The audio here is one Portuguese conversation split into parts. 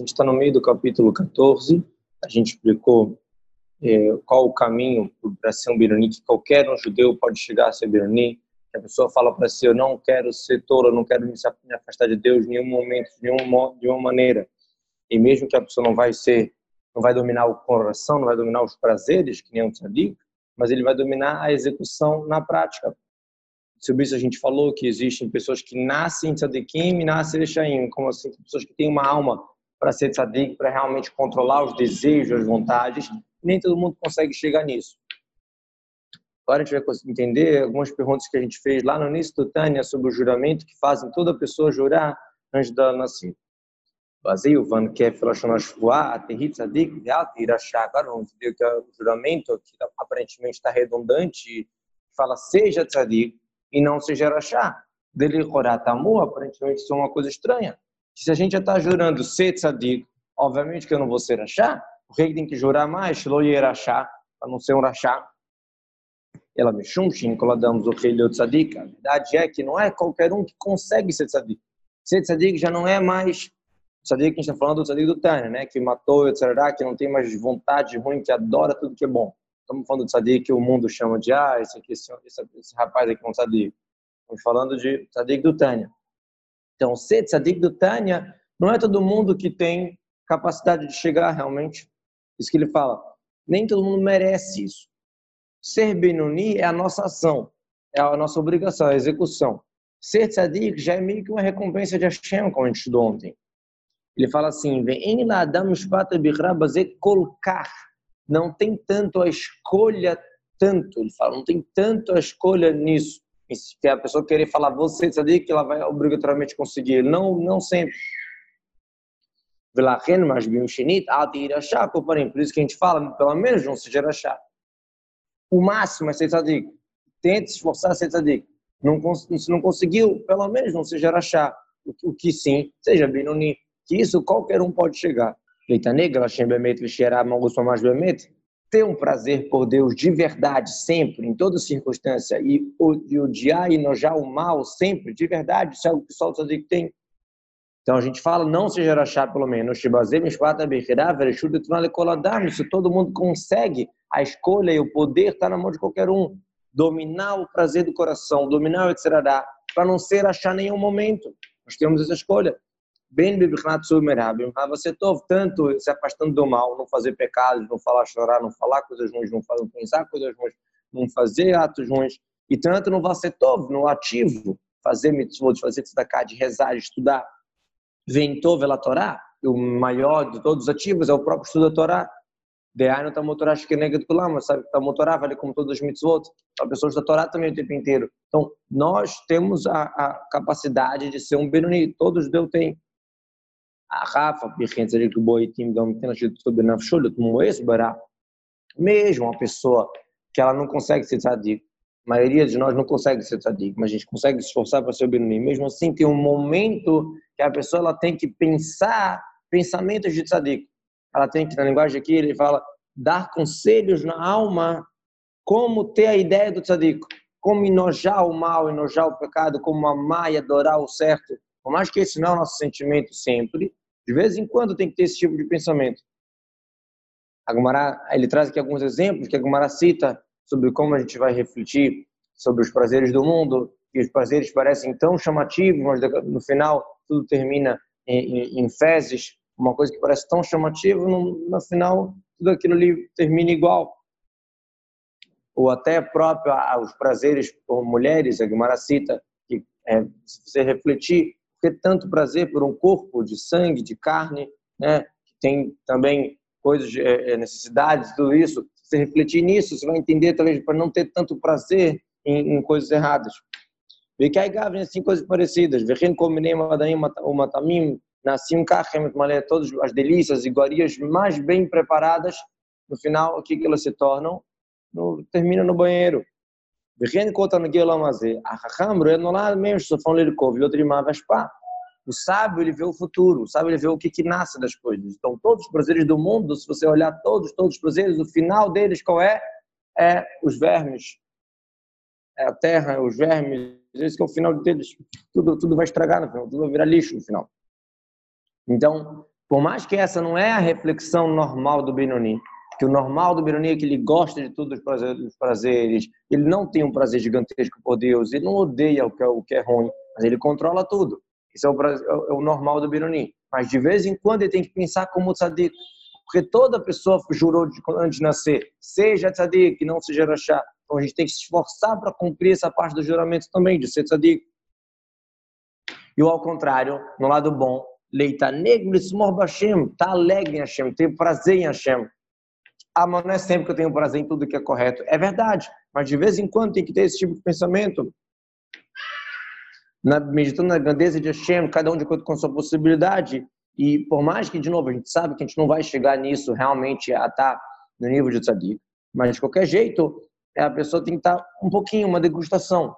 A gente está no meio do capítulo 14, a gente explicou é, qual o caminho para ser um Birani, que qualquer um judeu pode chegar a ser Birani, que a pessoa fala para si, eu não quero ser tolo, eu não quero me afastar de Deus em nenhum momento, de nenhuma, de nenhuma maneira. E mesmo que a pessoa não vai ser, não vai dominar o coração, não vai dominar os prazeres, que nem um tzadik, mas ele vai dominar a execução na prática. Sobre isso a gente falou que existem pessoas que nascem tzadikim e nascem rechaim, como assim, pessoas que têm uma alma para ser tzadik, para realmente controlar os desejos, as vontades. Nem todo mundo consegue chegar nisso. Agora a gente vai entender algumas perguntas que a gente fez lá no início do Tânia sobre o juramento que fazem toda pessoa jurar antes da nascer. Vazio, van kef lashonashvua, aterrit tzadik, irachá. Agora vamos ver que o juramento que aparentemente está redundante, fala seja tzadik e não seja rachá. Dele koratamu, aparentemente isso é uma coisa estranha se a gente já está jurando ser tzadik, obviamente que eu não vou ser rachá, o rei tem que jurar mais, lo yerachá, para não ser um rachá. Ela me shumshin, damos o rei tzadik. A verdade é que não é qualquer um que consegue ser tzadik. Ser tzadik já não é mais tzadik que a gente está falando do tzadik do Tânia, né? Que matou, etc., que não tem mais vontade ruim, que adora tudo que é bom. Estamos falando do tzadik que o mundo chama de, ah, esse, aqui, esse, esse, esse rapaz aqui é um tzadik. Estamos falando de tzadik do Tânia. Então, ser tzadik do Tânia, não é todo mundo que tem capacidade de chegar realmente. Isso que ele fala. Nem todo mundo merece isso. Ser Benoni é a nossa ação, é a nossa obrigação, é a execução. Ser tzadik já é meio que uma recompensa de Hashem, como a gente estudou ontem. Ele fala assim, não tem tanto a escolha, tanto, ele fala, não tem tanto a escolha nisso que a pessoa querer falar você sabia que ela vai obrigatoriamente conseguir. Não, não sempre. mas bem shinit Por isso que a gente fala, pelo menos não seja achar. O máximo é ser tzadik. Tente se esforçar a ser tzadik. Não, se não conseguiu, pelo menos não seja achar. O, que sim, seja binoni. Que isso qualquer um pode chegar. Leita negra, Hashem bemet, vixerá, mangusso mais bemet ter um prazer por Deus de verdade, sempre, em toda circunstância, e, odiar e enojar o mal sempre, de verdade, isso é o que o tzadik tem. Então a gente fala, não seja rachá pelo menos, se todo mundo consegue, a escolha e o poder está na mão de qualquer um. Dominar o prazer do coração, dominar o etc. para não ser achar nenhum momento. Nós temos essa escolha. Ben bibichnat sumerabim. Você tov tanto se afastando do mal, não fazer pecados, não falar chorar, não falar coisas ruins, não, fazer, não pensar coisas ruins, não fazer atos ruins. E tanto no você tov, no ativo, fazer mitzvot, fazer tzedakah, de rezar, de estudar. Vem tov ela Torá, o maior de todos os ativos é o próprio estudo da Torá. Deaino tá motorá shkenega do lama, sabe? Tá motorá vale como todos os mitzvot. A pessoa da Torá também o tempo inteiro. Então, nós temos a, a capacidade de ser um Benoni, todos Deus tem. Rafa, mesmo uma pessoa que ela não consegue ser tzadik, a maioria de nós não consegue ser tzadik, mas a gente consegue se esforçar para ser Benoni. Mesmo assim, tem um momento que a pessoa ela tem que pensar pensamentos de tzadik. Ela tem que, na linguagem aqui, ele fala, dar conselhos na alma como ter a ideia do tzadik, como enojar o mal, enojar o pecado, como amar e adorar o certo. Por mais que esse não é o nosso sentimento sempre, de vez em quando tem que ter esse tipo de pensamento. A Gumara, ele traz aqui alguns exemplos que a Gumara cita sobre como a gente vai refletir sobre os prazeres do mundo, e os prazeres parecem tão chamativos, mas no final tudo termina em, em, em fezes, uma coisa que parece tão chamativa, no, no final tudo aquilo ali termina igual. Ou até próprio os prazeres por mulheres, a cita, que é, se você refletir, por que tanto prazer por um corpo de sangue, de carne, né? Tem também coisas, é, é, necessidades, tudo isso. Se você refletir nisso, você vai entender talvez para não ter tanto prazer em, em coisas erradas. Vê que aí Gavrin, assim, coisas parecidas. Vechen combinei Madaim o Matamim, Nassim Kachem, todas as delícias, iguarias mais bem preparadas. No final, o que, que elas se tornam? No, termina no banheiro. Vechen Kotan Gelamazé, Achacham, ah, Ruenolad, Mem, Sofão Lerkov, Yotrimav, Aspá. O sábio, ele vê o futuro, o sábio, ele vê o que, que nasce das coisas. Então, todos os prazeres do mundo, se você olhar todos, todos os prazeres, o final deles qual é? É os vermes, é a terra, os vermes, é esse é o final deles. Tudo, tudo vai estragar no final, tudo vai virar lixo no final. Então, por mais que essa não é a reflexão normal do Benoni, que o normal do Benoni é que ele gosta de todos os prazeres, ele não tem um prazer gigantesco por Deus, ele não odeia o que é, o que é ruim, mas ele controla tudo. Isso é o, é o normal do Benoni. Mas de vez em quando ele tem que pensar como tzadik, porque toda pessoa jurou de, antes de nascer, seja tzadik, não seja rachá. Então a gente tem que se esforçar para cumprir essa parte do juramento também, de ser tzadik. E ao contrário, no lado bom, leita negro, Hashem, tá alegre em Hashem, tem prazer em Hashem. Ah, mas não é sempre que eu tenho prazer em tudo que é correto. É verdade, mas de vez em quando tem que ter esse tipo de pensamento. Na, meditando na grandeza de Hashem, cada um de acordo com a sua possibilidade. E por mais que, de novo, a gente sabe que a gente não vai chegar nisso realmente a estar no nível de tzadik, mas de qualquer jeito, a pessoa tem que estar um pouquinho, uma degustação.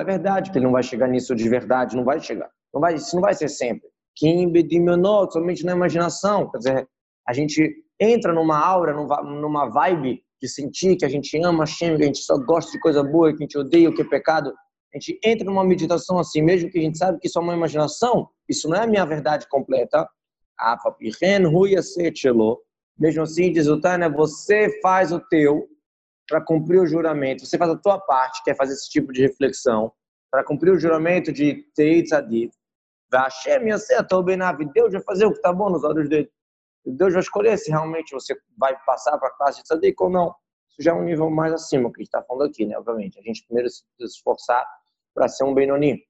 É verdade que ele não vai chegar nisso de verdade, não vai chegar. Não vai, isso não vai ser sempre. Somente na imaginação. Quer dizer, a gente entra numa aura, numa vibe de sentir que a gente ama Hashem, que a gente só gosta de coisa boa, que a gente odeia o que é pecado. A gente entra numa meditação assim, mesmo que a gente sabe que isso é uma imaginação, isso não é a minha verdade completa. Mesmo assim, diz o Tânia, você faz o teu, para cumprir o juramento, você faz a tua parte, quer fazer esse tipo de reflexão, para cumprir o juramento de Teit Hadith, Hashem Deus vai fazer o que está bom nos olhos dele. Deus vai escolher se realmente você vai passar para a classe de Tzadik ou não. Isso já é um nível mais acima que a gente está falando aqui, né? Obviamente. A gente primeiro se esforçar para ser um Benoni.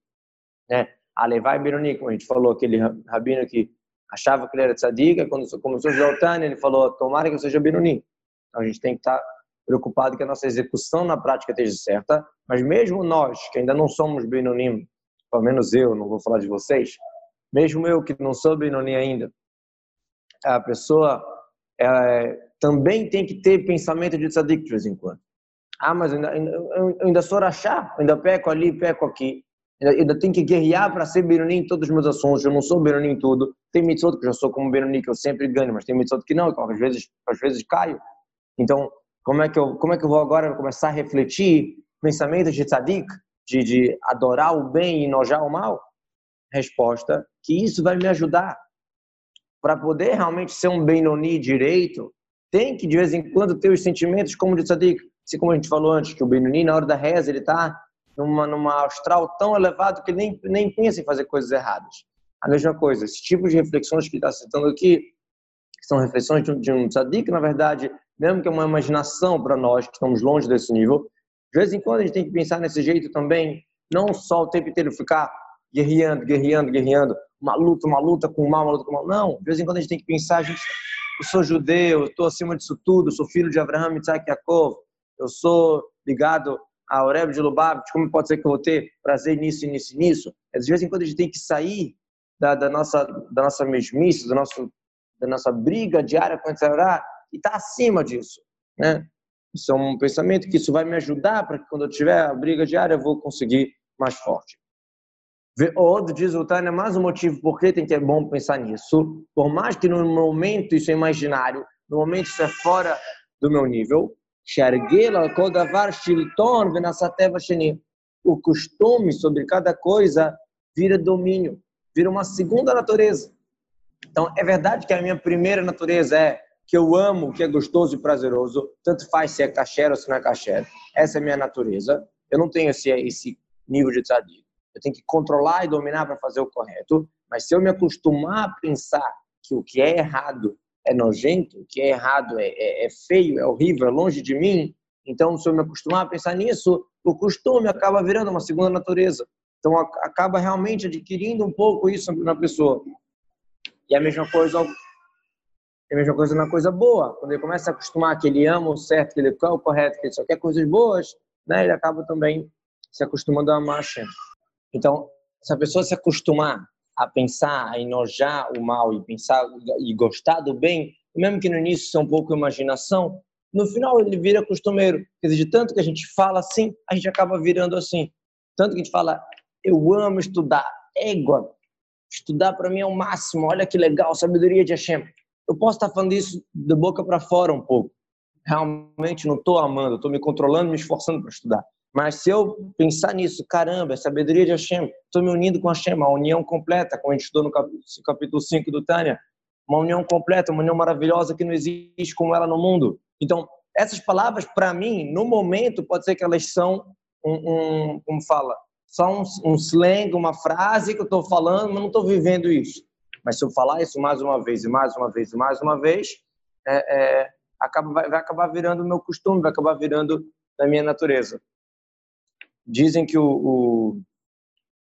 Né? A levar Benoni, como a gente falou, aquele rabino que achava que ele era Tzadik, quando começou a estudar o Tânia, ele falou, tomara que eu seja Benoni. Então a gente tem que estar tá preocupado que a nossa execução na prática esteja certa, mas mesmo nós, que ainda não somos Benonim, pelo menos eu, não vou falar de vocês, mesmo eu que não sou Benonim ainda, a pessoa é, também tem que ter pensamento de tzadik de vez em quando. Ah, mas ainda, eu ainda sou rachá, ainda peco ali, peco aqui. Ainda, tenho que guerrear para ser Benonim em todos os meus assuntos. Eu não sou Benonim em tudo. Tem mitzvot que eu já sou como Benonim, que eu sempre ganho, mas tem mitzvot que não, que às vezes, às vezes caio. Então, como é que eu, como é que eu vou agora começar a refletir pensamentos de tzadik, de, de adorar o bem e nojar o mal? Resposta, que isso vai me ajudar. Para poder realmente ser um Benoni direito, tem que de vez em quando ter os sentimentos como de tzadik. Assim como a gente falou antes, que o Benoni, na hora da reza, ele está numa, numa astral tão elevado que ele nem, nem pensa em fazer coisas erradas. A mesma coisa, esse tipo de reflexões que está citando aqui, que são reflexões de um, de um tzadik, na verdade, mesmo que é uma imaginação para nós que estamos longe desse nível, de vez em quando a gente tem que pensar nesse jeito também, não só o tempo inteiro ficar guerreando, guerreando, guerreando, uma luta, uma luta com o mal, uma luta com o mal. Não, de vez em quando a gente tem que pensar, gente, eu sou judeu, eu estou acima disso tudo, sou filho de Abraham, Isaac e Yaakov, eu sou ligado a Oreb de Lubavitch, como pode ser que eu vou ter prazer nisso, nisso, nisso? É, de vez em quando a gente tem que sair da, da nossa da nossa mesmice, do nosso da nossa briga diária com o e está acima disso, né? Isso é um pensamento que isso vai me ajudar para que quando eu tiver a briga diária eu vou conseguir mais forte. Outro diz o Tânia, mais um motivo por que tem que é bom pensar nisso. Por mais que no momento isso é imaginário, no momento isso é fora do meu nível. O costume sobre cada coisa vira domínio, vira uma segunda natureza. Então, é verdade que a minha primeira natureza é que eu amo, que é gostoso e prazeroso, tanto faz se é caché ou se não é caché. Essa é a minha natureza. Eu não tenho esse, esse nível de tzadik. Eu tenho que controlar e dominar para fazer o correto. Mas se eu me acostumar a pensar que o que é errado é nojento, o que é errado é, é, é feio, é horrível, é longe de mim, então se eu me acostumar a pensar nisso, o costume acaba virando uma segunda natureza. Então acaba realmente adquirindo um pouco isso na pessoa. E a mesma coisa é a mesma coisa na coisa boa. Quando ele começa a acostumar que ele ama o certo, que ele quer o correto, que ele só quer coisas boas, né, ele acaba também se acostumando a amar. Então, se a pessoa se acostumar a pensar, a enojar o mal e pensar e gostar do bem, mesmo que no início seja um pouco imaginação, no final ele vira costumeiro. Quer dizer, de tanto que a gente fala assim, a gente acaba virando assim. Tanto que a gente fala, eu amo estudar, égua, estudar para mim é o máximo, olha que legal, sabedoria de Hashem eu posso estar falando isso de boca para fora um pouco. Realmente não estou amando, estou me controlando, me esforçando para estudar. Mas se eu pensar nisso, caramba, é sabedoria de Hashem, estou me unindo com Hashem, a união completa, como a gente estudou no capítulo 5 do Tânia, uma união completa, uma união maravilhosa que não existe como ela no mundo. Então, essas palavras, para mim, no momento, pode ser que elas são um, um como fala, só um, um slang, uma frase que eu estou falando, mas não estou vivendo isso. Mas se eu falar isso mais uma vez, e mais uma vez, e mais uma vez, é, é, acaba, vai, vai acabar virando o meu costume, vai acabar virando da minha natureza. Dizem que o, o,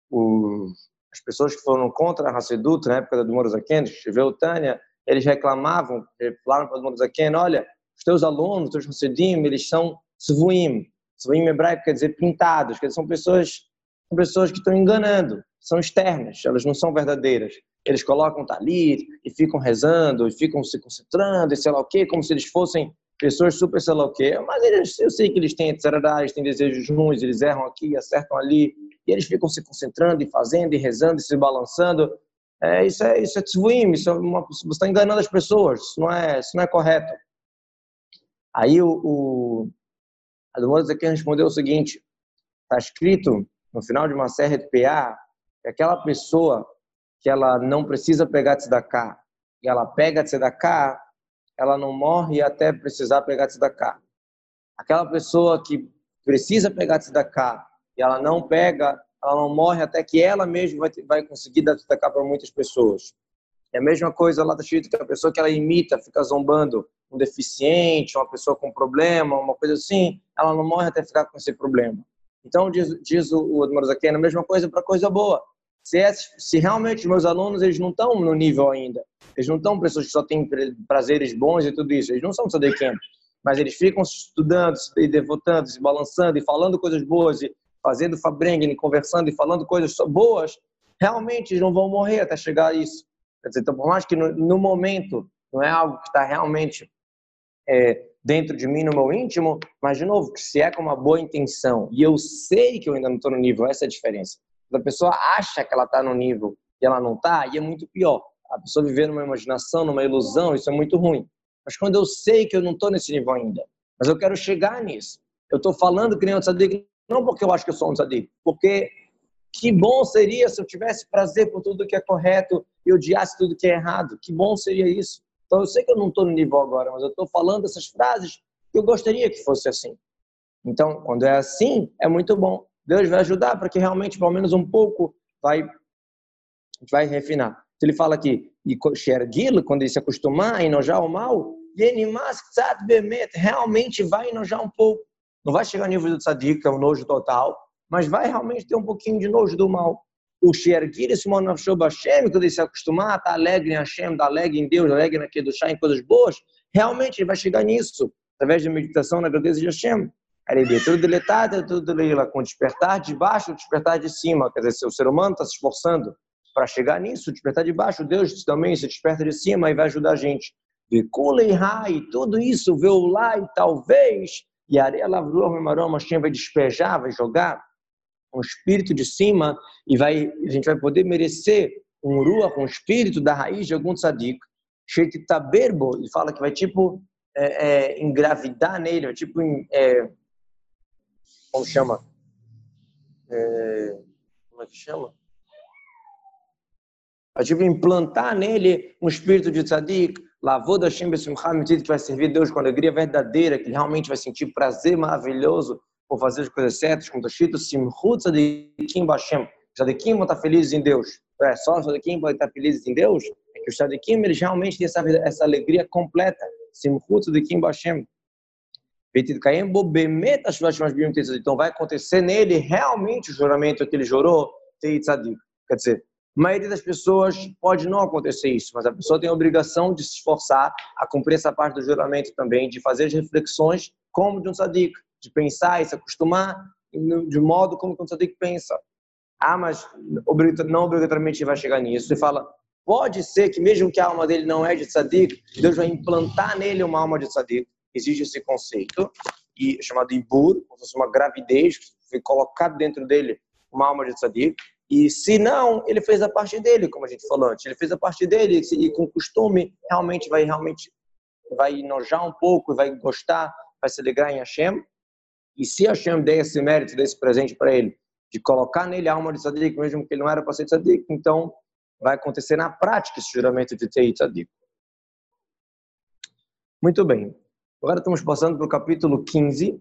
o, as pessoas que foram contra a Hassedut na época do Morazaken, escreveu Tânia, eles reclamavam, falaram para o Morazaken, olha, os teus alunos, os teus Hassidim, eles são Svuim. Svuim hebraico quer dizer pintados, quer dizer, são pessoas, são pessoas que estão enganando, são externas, elas não são verdadeiras. Eles colocam talit e ficam rezando, e ficam se concentrando, e sei lá o quê, como se eles fossem pessoas super sei lá o quê, mas eles, eu sei que eles têm etc, têm desejos ruins, eles erram aqui, acertam ali, e eles ficam se concentrando e fazendo e rezando e se balançando. É, isso é isso é tzvuim, isso é uma, você está enganando as pessoas, isso não é, isso não é correto. Aí o, o Admones aqui respondeu o seguinte, está escrito no final de uma série de PA que aquela pessoa que ela não precisa pegar tzedakah e ela pega tzedakah, ela não morre até precisar pegar tzedakah. Aquela pessoa que precisa pegar tzedakah e ela não pega, ela não morre até que ela mesma vai, vai conseguir dar tzedakah para muitas pessoas. É a mesma coisa lá da escrito que a pessoa que ela imita, fica zombando um deficiente, uma pessoa com problema, uma coisa assim, ela não morre até ficar com esse problema. Então, diz, diz o Admiro Zaken, a mesma coisa para coisa boa. Se, é, se realmente os meus alunos eles não estão no nível ainda, eles não estão pessoas que só têm prazeres bons e tudo isso. Eles não são tzadekim. Mas eles ficam estudando, e devotando, se balançando e falando coisas boas e fazendo fabrengen, conversando e falando coisas boas. Realmente eles não vão morrer até chegar a isso. Dizer, então, por mais que no, no momento não é algo que está realmente é, dentro de mim, no meu íntimo, mas, de novo, se é com uma boa intenção e eu sei que eu ainda não estou no nível, essa é a diferença. A pessoa acha que ela está no nível e ela não está, e é muito pior a pessoa viver numa imaginação, numa ilusão, isso é muito ruim. Mas quando eu sei que eu não estou nesse nível ainda, mas eu quero chegar nisso, eu estou falando que nem um tzadik, não porque eu acho que eu sou um tzadik, porque que bom seria se eu tivesse prazer por tudo que é correto e odiasse tudo que é errado. Que bom seria isso. Então eu sei que eu não estou no nível agora, mas eu estou falando essas frases que eu gostaria que fosse assim. Então, quando é assim, é muito bom. Deus vai ajudar para que realmente, pelo menos um pouco, vai, vai refinar. Então, ele fala aqui, e Shergil, quando ele se acostumar a enojar o mal, realmente vai enojar um pouco. Não vai chegar ao nível do tzadik, que é o nojo total, mas vai realmente ter um pouquinho de nojo do mal. O Shergil, esse Hashem, quando ele se acostumar, tá alegre em Hashem, tá alegre em Deus, alegre naquele do chá, em coisas boas, realmente ele vai chegar nisso, através da meditação na grandeza de Hashem. Tudo deletado, tudo com despertar de baixo, despertar de cima. Quer dizer, se o ser humano está se esforçando para chegar nisso, despertar de baixo, Deus também se desperta de cima e vai ajudar a gente. Vikulei Rai, tudo isso, veu lá e talvez, e areia lavrou, Maroma, Hashem vai despejar, vai jogar um espírito de cima e vai, a gente vai poder merecer um rua com um espírito da raiz de algum tzadik. Sheititaberbo, ele fala que vai tipo é, é, engravidar nele, vai tipo, é, como chama? É, como é que chama? a tipo implantar nele um espírito de tzadik, lavou da Shem que vai servir Deus com alegria verdadeira, que realmente vai sentir prazer maravilhoso por fazer as coisas certas, como está escrito, Simchut Tzadikim Bashem. Tzadikim vão estar felizes em Deus. É, só os Tzadikim podem estar felizes em Deus? É que os Tzadikim, eles realmente têm essa, essa alegria completa. Simchut Tzadikim Bashem. Então vai acontecer nele realmente o juramento que ele jurou, Quer dizer, a maioria das pessoas pode não acontecer isso, mas a pessoa tem a obrigação de se esforçar a cumprir essa parte do juramento também, de fazer as reflexões como de um tzadik, de pensar e se acostumar de modo como um tzadik pensa. Ah, mas não obrigatoriamente vai chegar nisso. Você fala, pode ser que mesmo que a alma dele não é de tzadik, Deus vai implantar nele uma alma de tzadik. Existe esse conceito, e chamado ibur, como se fosse uma gravidez, foi colocado dentro dele uma alma de tzadik. E se não, ele fez a parte dele, como a gente falou antes. Ele fez a parte dele e com costume realmente vai realmente vai enojar um pouco, vai gostar, vai se ligar em Hashem. E se Hashem der esse mérito, desse presente para ele, de colocar nele a alma de tzadik, mesmo que ele não era para ser tzadik, então vai acontecer na prática esse juramento de Tei tzadik. Muito bem. Agora estamos passando para o capítulo 15. O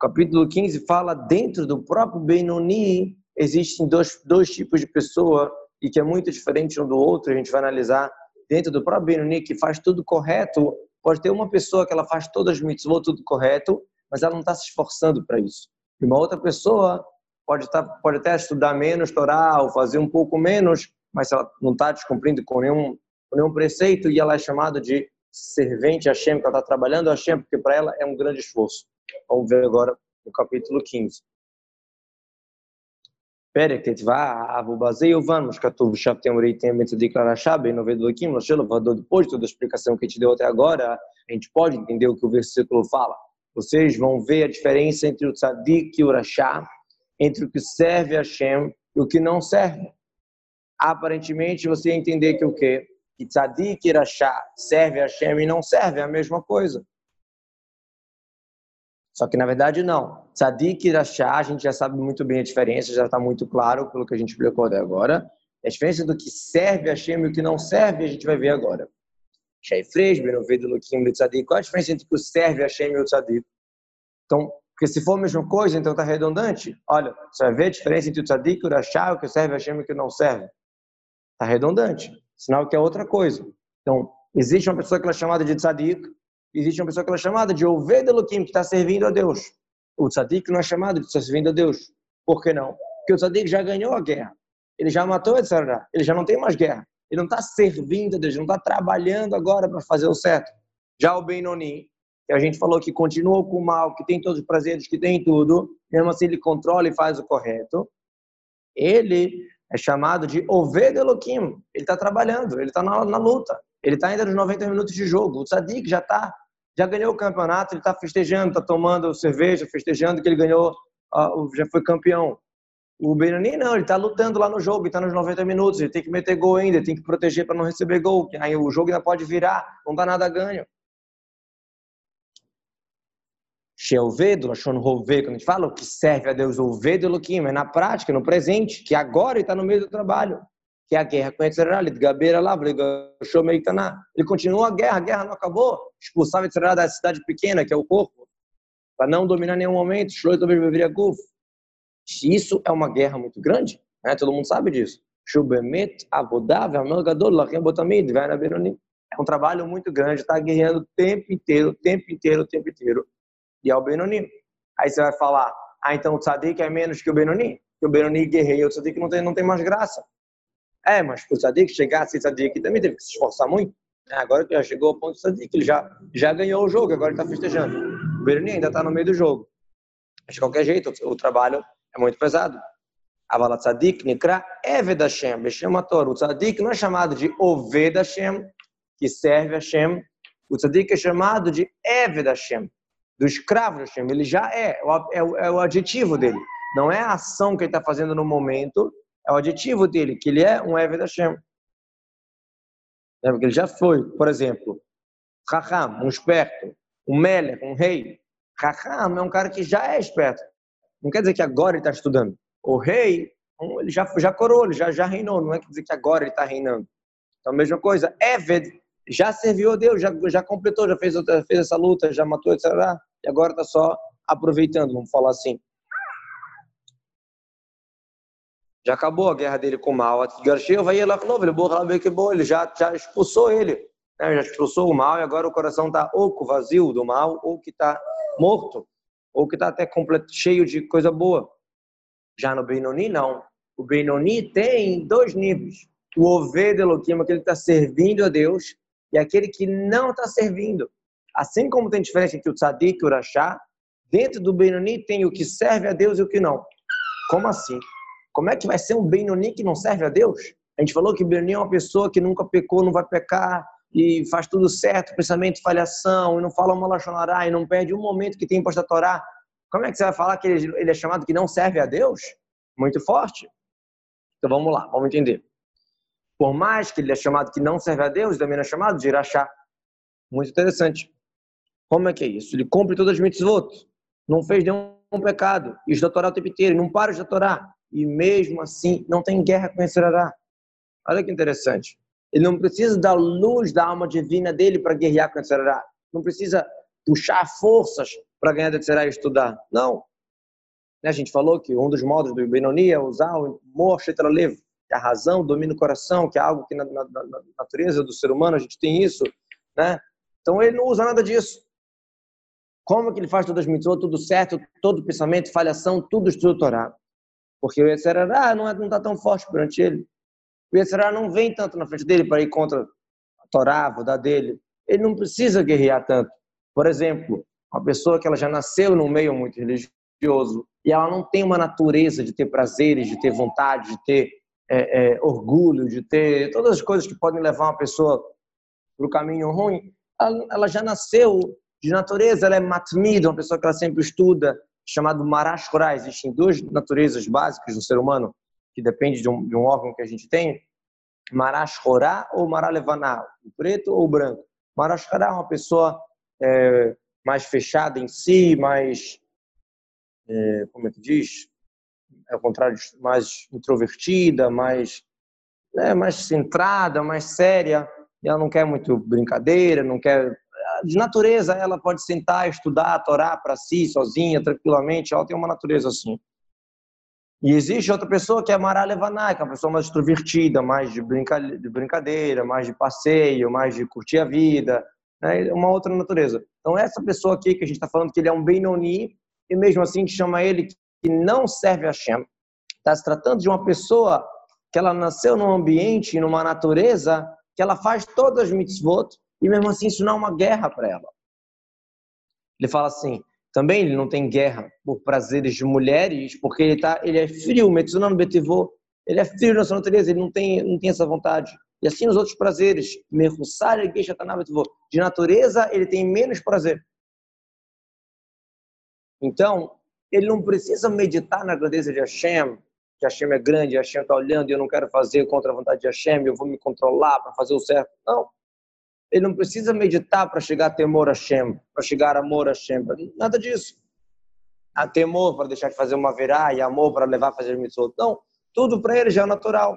capítulo 15 fala dentro do próprio Benoni, existem dois, dois tipos de pessoa e que é muito diferente um do outro. A gente vai analisar dentro do próprio Benoni que faz tudo correto. Pode ter uma pessoa que ela faz todas as mitzvot tudo correto, mas ela não está se esforçando para isso. E uma outra pessoa pode, tá, pode até estudar menos Torá ou fazer um pouco menos, mas ela não está descumprindo com nenhum, com nenhum preceito e ela é chamada de servente a Hashem, que ela está trabalhando a Hashem, porque para ela é um grande esforço. Vamos ver agora no capítulo 15. פרק ט"ו, ובזה יובן, מה שכתוב ושבתם וראיתם את צדיק לרשע בין עובד אלוקים, לשל עבדו depois de toda a explicação que a gente deu até agora, a gente pode entender o que o versículo fala. Vocês vão ver a diferença entre o tzadik e o rachá, entre o que serve a Hashem e o que não serve. Aparentemente, você ia entender que o quê? Que tzadik e rachá serve a Hashem e não serve, é a mesma coisa. Só que na verdade não. Tzadik e rachá, a gente já sabe muito bem a diferença, já está muito claro pelo que a gente explicou até agora. A diferença do que serve a Hashem e o que não serve, a gente vai ver agora. Sheifresh, Benovedo, Luquim, Tzadik. Qual a diferença entre o que serve a Hashem e o Tzadik? Então, porque se for a mesma coisa, então está redundante. Olha, você vai ver a diferença entre o Tzadik o Rashá, o que serve a Hashem e o que não serve. Está redundante. Sinal que é outra coisa. Então, existe uma pessoa que é chamada de Tzadik, existe uma pessoa que é chamada de Oved que está servindo a Deus. O Tzadik não é chamado de estar servindo a Deus. Por que não? Porque o Tzadik já ganhou a guerra. Ele já matou etc. Ele já não tem mais guerra. Ele não está servindo a Deus, não está trabalhando agora para fazer o certo. Já o Benoni, que a gente falou que continua com o mal, que tem todos os prazeres, que tem tudo, mesmo assim ele controla e faz o correto, ele é chamado de Oved Elohim. Ele está trabalhando, ele está na, na, luta. Ele está ainda nos 90 minutos de jogo. O Tzadik já tá, já ganhou o campeonato, ele está festejando, está tomando cerveja, festejando que ele ganhou, já foi campeão. O Benoni não, ele está lutando lá no jogo, está nos 90 minutos, ele tem que meter gol ainda, ele tem que proteger para não receber gol, aí o jogo ainda pode virar, não dá nada ganho. Sheovedo, Lashon Rove, quando a gente fala o que serve a Deus, o Vedo Elohim, é na prática, no presente, que agora está no meio do trabalho, que é a guerra com Etzerá, de Gabeira lá, ele continua a guerra, a guerra não acabou, expulsava Etzerá da cidade pequena, que é o corpo, para não dominar nenhum momento, isso é uma guerra muito grande, né? todo mundo sabe disso. É um trabalho muito grande, está guerreando o tempo inteiro, o tempo inteiro, o tempo inteiro e é o Benoni. Aí você vai falar, ah, então o Tzadik é menos que o Benoni? Que o Benoni guerreia, o Tzadik não tem, não tem mais graça. É, mas para o Tzadik chegar a Tzadik também teve que se esforçar muito. É, agora que já chegou ao ponto do Tzadik, ele já, já ganhou o jogo, agora ele está festejando. O Benoni ainda está no meio do jogo. Mas de qualquer jeito, o, trabalho é muito pesado. Avala Tzadik Nikra Eved Hashem, Beshem O Tzadik não é chamado de Oved Hashem, que serve Hashem. O Tzadik é chamado de Eved Hashem, do escravo de Hashem, ele já é, é, é o adjetivo dele. Não é a ação que ele está fazendo no momento, é o adjetivo dele, que ele é um Eved Hashem. É, porque ele já foi, por exemplo, Raham, um esperto, um Melech, um rei. Raham é um cara que já é esperto. Não quer dizer que agora ele está estudando. O rei, ele já, já coroou, ele já, já reinou, não é quer dizer que agora ele está reinando. Então, a mesma coisa, Eved já serviu a Deus, já, já completou, já fez, fez essa luta, já matou, etc. E agora está só aproveitando, vamos falar assim. Já acabou a guerra dele com o mal. Ele já, já expulsou ele. Né? Já expulsou o mal e agora o coração está ou vazio do mal, ou que está morto, ou que está até completo, cheio de coisa boa. Já no Benoni, não. O Benoni tem dois níveis. O Oved que está servindo a Deus, e aquele que não está servindo. Assim como tem diferença entre o tzadik e o rachá, dentro do Benoni tem o que serve a Deus e o que não. Como assim? Como é que vai ser um Benoni que não serve a Deus? A gente falou que Benoni é uma pessoa que nunca pecou, não vai pecar, e faz tudo certo, pensamento, falhação, e não fala uma lachonará, e não perde um momento que tem imposto a Torá. Como é que você vai falar que ele é chamado que não serve a Deus? Muito forte. Então vamos lá, vamos entender. Por mais que ele é chamado que não serve a Deus, também é chamado de irachá. Muito interessante. Como é que é isso? Ele cumpre todas as mitzvot. Não fez nenhum um pecado. E a Torá o tempo inteiro, não para de estudar. E mesmo assim, não tem guerra com esse Olha que interessante. Ele não precisa da luz da alma divina dele para guerrear com esse Não precisa puxar forças para ganhar de e estudar. Não. Né, a gente falou que um dos modos do Benoni é usar o Moshetralev, a razão domina o coração, que é algo que na, na, na, natureza do ser humano a gente tem isso, né? Então ele não usa nada disso. Como que ele faz todas as mitzvot, tudo certo, todo pensamento, falhação, tudo estruturado? Porque o Yetzirah não está é, tão forte perante ele. O Yetzirah não vem tanto na frente dele para ir contra a Torá, a dele. Ele não precisa guerrear tanto. Por exemplo, uma pessoa que ela já nasceu num meio muito religioso e ela não tem uma natureza de ter prazeres, de ter vontade, de ter é, é, orgulho, de ter todas as coisas que podem levar uma pessoa para o caminho ruim, ela, ela, já nasceu de natureza, ela é matmida, uma pessoa que ela sempre estuda, chamado marash. Existem duas naturezas básicas no ser humano, que depende de um, de um órgão que a gente tem, marash ou maralevaná, o preto ou o branco. Marash é uma pessoa é, mais fechada em si, mais, é, como é que diz? É o contrário, mais introvertida, mais, né, mais centrada, mais séria. E ela não quer muito brincadeira, não quer. De natureza, ela pode sentar, estudar, torar para si, sozinha, tranquilamente. Ela tem uma natureza assim. E existe outra pessoa que é Mara Levanai, que é uma pessoa mais extrovertida, mais de brincadeira, mais de passeio, mais de curtir a vida, né? uma outra natureza. Então, essa pessoa aqui que a gente está falando que ele é um Benoni, e mesmo assim chama ele que não serve a Shem, está se tratando de uma pessoa que ela nasceu num ambiente, numa natureza, que ela faz todas as mitzvot, e mesmo assim isso não é uma guerra para ela. Ele fala assim, também ele não tem guerra por prazeres de mulheres, porque ele, tá, ele é frio, Metsunan Betivô, ele é frio na sua natureza, ele não tem, não tem essa vontade. E assim nos outros prazeres, de natureza, ele tem menos prazer. Então, ele não precisa meditar na grandeza de Hashem, que Hashem é grande, Hashem está olhando e eu não quero fazer contra a vontade de Hashem, eu vou me controlar para fazer o certo. Não. Ele não precisa meditar para chegar a temor a Hashem, para chegar a amor a Hashem. Nada disso. A temor para deixar de fazer uma verá e amor para levar a fazer mitzvot. Não. Tudo para ele já é natural.